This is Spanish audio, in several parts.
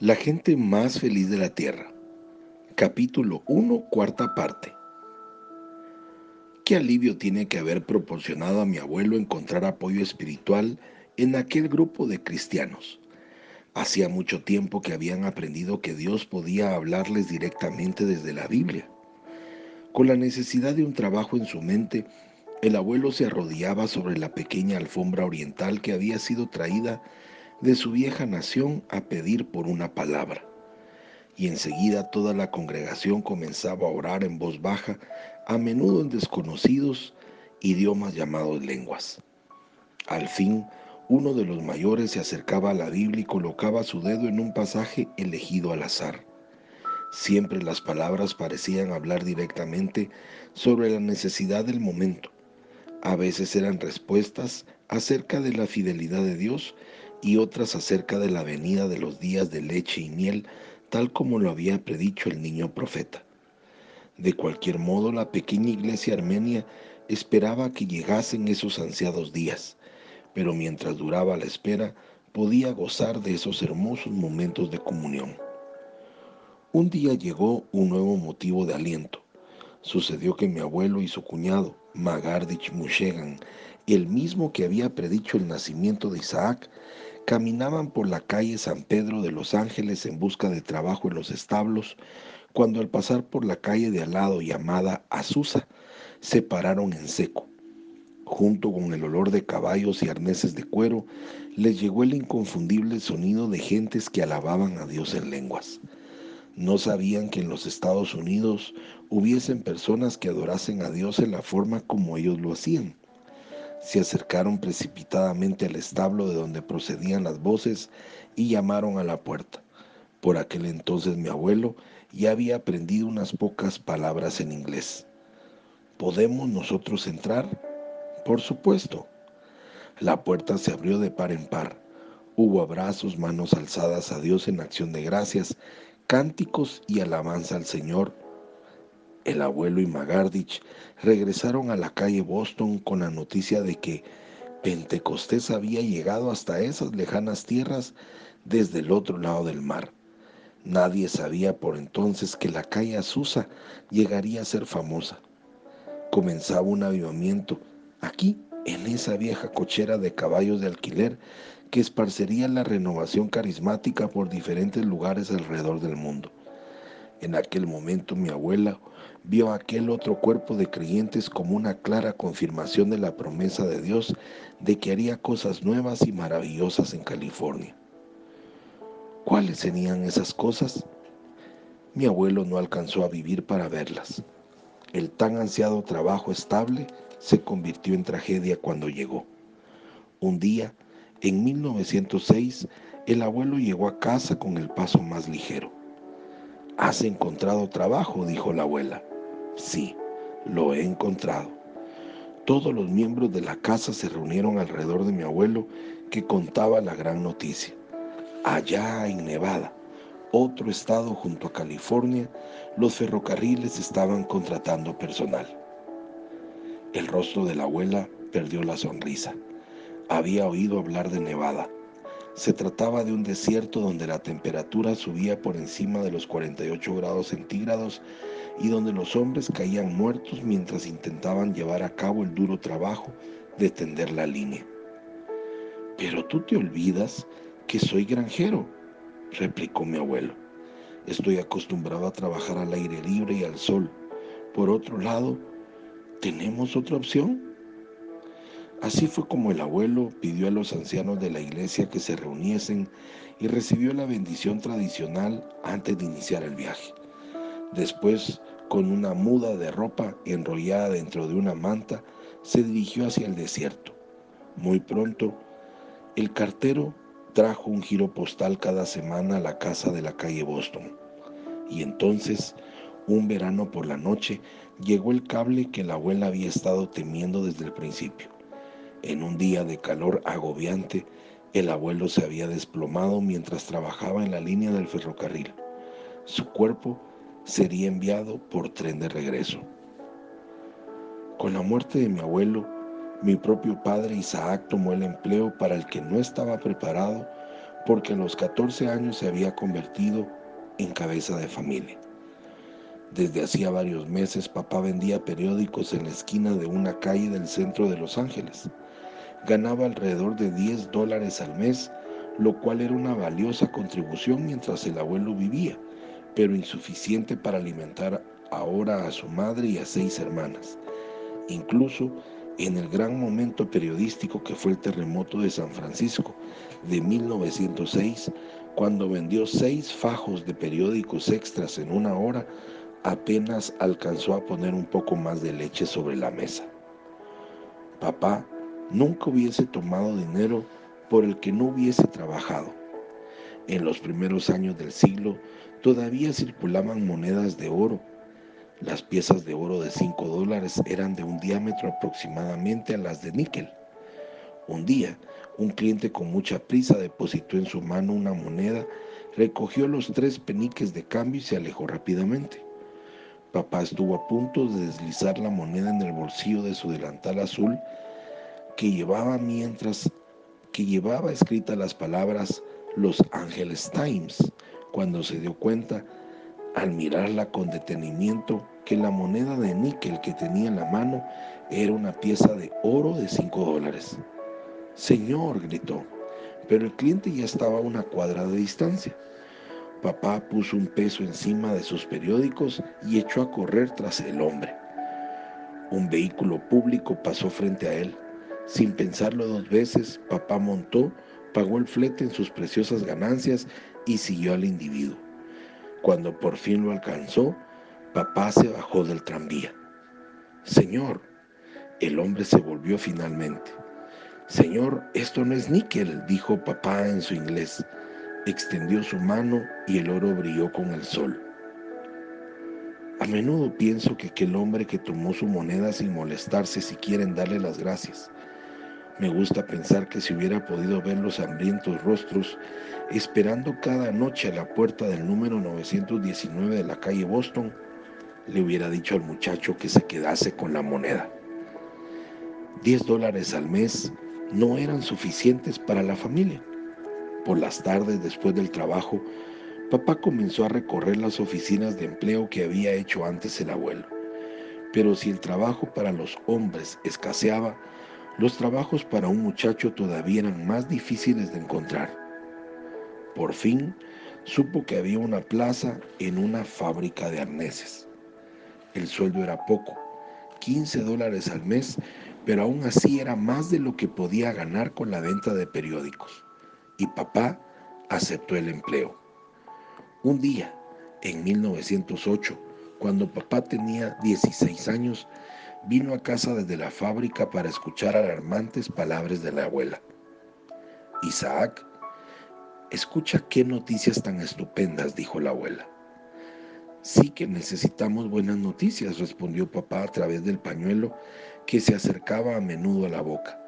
La gente más feliz de la tierra. Capítulo 1, cuarta parte. Qué alivio tiene que haber proporcionado a mi abuelo encontrar apoyo espiritual en aquel grupo de cristianos. Hacía mucho tiempo que habían aprendido que Dios podía hablarles directamente desde la Biblia. Con la necesidad de un trabajo en su mente, el abuelo se arrodillaba sobre la pequeña alfombra oriental que había sido traída de su vieja nación a pedir por una palabra. Y enseguida toda la congregación comenzaba a orar en voz baja, a menudo en desconocidos idiomas llamados lenguas. Al fin, uno de los mayores se acercaba a la Biblia y colocaba su dedo en un pasaje elegido al azar. Siempre las palabras parecían hablar directamente sobre la necesidad del momento a veces eran respuestas acerca de la fidelidad de Dios y otras acerca de la venida de los días de leche y miel, tal como lo había predicho el niño profeta. De cualquier modo, la pequeña iglesia armenia esperaba que llegasen esos ansiados días, pero mientras duraba la espera, podía gozar de esos hermosos momentos de comunión. Un día llegó un nuevo motivo de aliento. Sucedió que mi abuelo y su cuñado, Magardich Mushegan, el mismo que había predicho el nacimiento de Isaac, caminaban por la calle San Pedro de Los Ángeles en busca de trabajo en los establos, cuando al pasar por la calle de al lado llamada Azusa, se pararon en seco. Junto con el olor de caballos y arneses de cuero, les llegó el inconfundible sonido de gentes que alababan a Dios en lenguas. No sabían que en los Estados Unidos hubiesen personas que adorasen a Dios en la forma como ellos lo hacían. Se acercaron precipitadamente al establo de donde procedían las voces y llamaron a la puerta. Por aquel entonces mi abuelo ya había aprendido unas pocas palabras en inglés. ¿Podemos nosotros entrar? Por supuesto. La puerta se abrió de par en par. Hubo abrazos, manos alzadas a Dios en acción de gracias cánticos y alabanza al Señor. El abuelo y Magardich regresaron a la calle Boston con la noticia de que Pentecostés había llegado hasta esas lejanas tierras desde el otro lado del mar. Nadie sabía por entonces que la calle Azusa llegaría a ser famosa. Comenzaba un avivamiento aquí, en esa vieja cochera de caballos de alquiler que esparcería la renovación carismática por diferentes lugares alrededor del mundo. En aquel momento mi abuela vio aquel otro cuerpo de creyentes como una clara confirmación de la promesa de Dios de que haría cosas nuevas y maravillosas en California. ¿Cuáles serían esas cosas? Mi abuelo no alcanzó a vivir para verlas. El tan ansiado trabajo estable se convirtió en tragedia cuando llegó. Un día, en 1906, el abuelo llegó a casa con el paso más ligero. ¿Has encontrado trabajo? dijo la abuela. Sí, lo he encontrado. Todos los miembros de la casa se reunieron alrededor de mi abuelo que contaba la gran noticia. Allá en Nevada, otro estado junto a California, los ferrocarriles estaban contratando personal. El rostro de la abuela perdió la sonrisa había oído hablar de Nevada. Se trataba de un desierto donde la temperatura subía por encima de los 48 grados centígrados y donde los hombres caían muertos mientras intentaban llevar a cabo el duro trabajo de tender la línea. Pero tú te olvidas que soy granjero, replicó mi abuelo. Estoy acostumbrado a trabajar al aire libre y al sol. Por otro lado, ¿tenemos otra opción? Así fue como el abuelo pidió a los ancianos de la iglesia que se reuniesen y recibió la bendición tradicional antes de iniciar el viaje. Después, con una muda de ropa enrollada dentro de una manta, se dirigió hacia el desierto. Muy pronto, el cartero trajo un giro postal cada semana a la casa de la calle Boston. Y entonces, un verano por la noche, llegó el cable que la abuela había estado temiendo desde el principio. En un día de calor agobiante, el abuelo se había desplomado mientras trabajaba en la línea del ferrocarril. Su cuerpo sería enviado por tren de regreso. Con la muerte de mi abuelo, mi propio padre Isaac tomó el empleo para el que no estaba preparado porque a los 14 años se había convertido en cabeza de familia. Desde hacía varios meses papá vendía periódicos en la esquina de una calle del centro de Los Ángeles. Ganaba alrededor de 10 dólares al mes, lo cual era una valiosa contribución mientras el abuelo vivía, pero insuficiente para alimentar ahora a su madre y a seis hermanas. Incluso en el gran momento periodístico que fue el terremoto de San Francisco de 1906, cuando vendió seis fajos de periódicos extras en una hora, apenas alcanzó a poner un poco más de leche sobre la mesa. Papá nunca hubiese tomado dinero por el que no hubiese trabajado. En los primeros años del siglo todavía circulaban monedas de oro las piezas de oro de 5 dólares eran de un diámetro aproximadamente a las de níquel. Un día, un cliente con mucha prisa depositó en su mano una moneda, recogió los tres peniques de cambio y se alejó rápidamente. Papá estuvo a punto de deslizar la moneda en el bolsillo de su delantal azul que llevaba mientras que llevaba escritas las palabras Los Angeles Times, cuando se dio cuenta al mirarla con detenimiento que la moneda de níquel que tenía en la mano era una pieza de oro de 5 dólares. Señor, gritó, pero el cliente ya estaba a una cuadra de distancia. Papá puso un peso encima de sus periódicos y echó a correr tras el hombre. Un vehículo público pasó frente a él. Sin pensarlo dos veces, papá montó, pagó el flete en sus preciosas ganancias y siguió al individuo. Cuando por fin lo alcanzó, papá se bajó del tranvía. Señor, el hombre se volvió finalmente. Señor, esto no es níquel, dijo papá en su inglés. Extendió su mano y el oro brilló con el sol. A menudo pienso que aquel hombre que tomó su moneda sin molestarse siquiera en darle las gracias, me gusta pensar que si hubiera podido ver los hambrientos rostros esperando cada noche a la puerta del número 919 de la calle Boston, le hubiera dicho al muchacho que se quedase con la moneda. Diez dólares al mes no eran suficientes para la familia. Por las tardes, después del trabajo, papá comenzó a recorrer las oficinas de empleo que había hecho antes el abuelo. Pero si el trabajo para los hombres escaseaba, los trabajos para un muchacho todavía eran más difíciles de encontrar. Por fin supo que había una plaza en una fábrica de arneses. El sueldo era poco, 15 dólares al mes, pero aún así era más de lo que podía ganar con la venta de periódicos. Y papá aceptó el empleo. Un día, en 1908, cuando papá tenía 16 años, vino a casa desde la fábrica para escuchar alarmantes palabras de la abuela. Isaac, escucha qué noticias tan estupendas, dijo la abuela. Sí que necesitamos buenas noticias, respondió papá a través del pañuelo que se acercaba a menudo a la boca.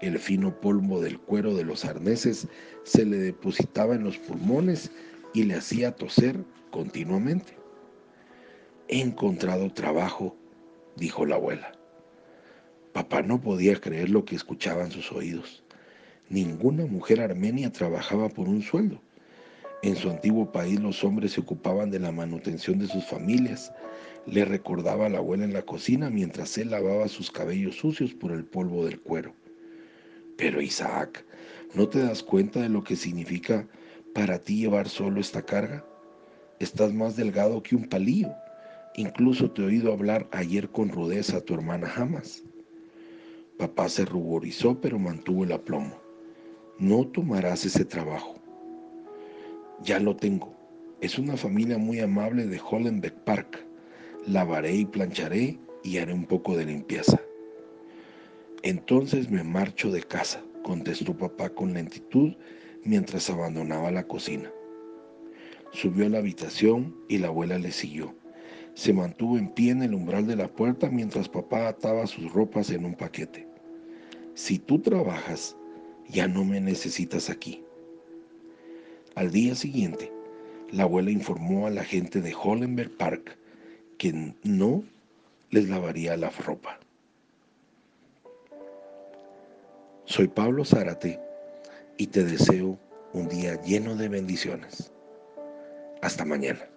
El fino polvo del cuero de los arneses se le depositaba en los pulmones y le hacía toser continuamente. He encontrado trabajo dijo la abuela. Papá no podía creer lo que escuchaban sus oídos. Ninguna mujer armenia trabajaba por un sueldo. En su antiguo país los hombres se ocupaban de la manutención de sus familias. Le recordaba la abuela en la cocina mientras él lavaba sus cabellos sucios por el polvo del cuero. Pero Isaac, ¿no te das cuenta de lo que significa para ti llevar solo esta carga? Estás más delgado que un palillo. Incluso te he oído hablar ayer con rudeza a tu hermana Jamás. Papá se ruborizó, pero mantuvo el aplomo. No tomarás ese trabajo. Ya lo tengo. Es una familia muy amable de Hollenbeck Park. Lavaré y plancharé y haré un poco de limpieza. Entonces me marcho de casa, contestó papá con lentitud mientras abandonaba la cocina. Subió a la habitación y la abuela le siguió. Se mantuvo en pie en el umbral de la puerta mientras papá ataba sus ropas en un paquete. Si tú trabajas, ya no me necesitas aquí. Al día siguiente, la abuela informó a la gente de Hollenberg Park que no les lavaría la ropa. Soy Pablo Zárate y te deseo un día lleno de bendiciones. Hasta mañana.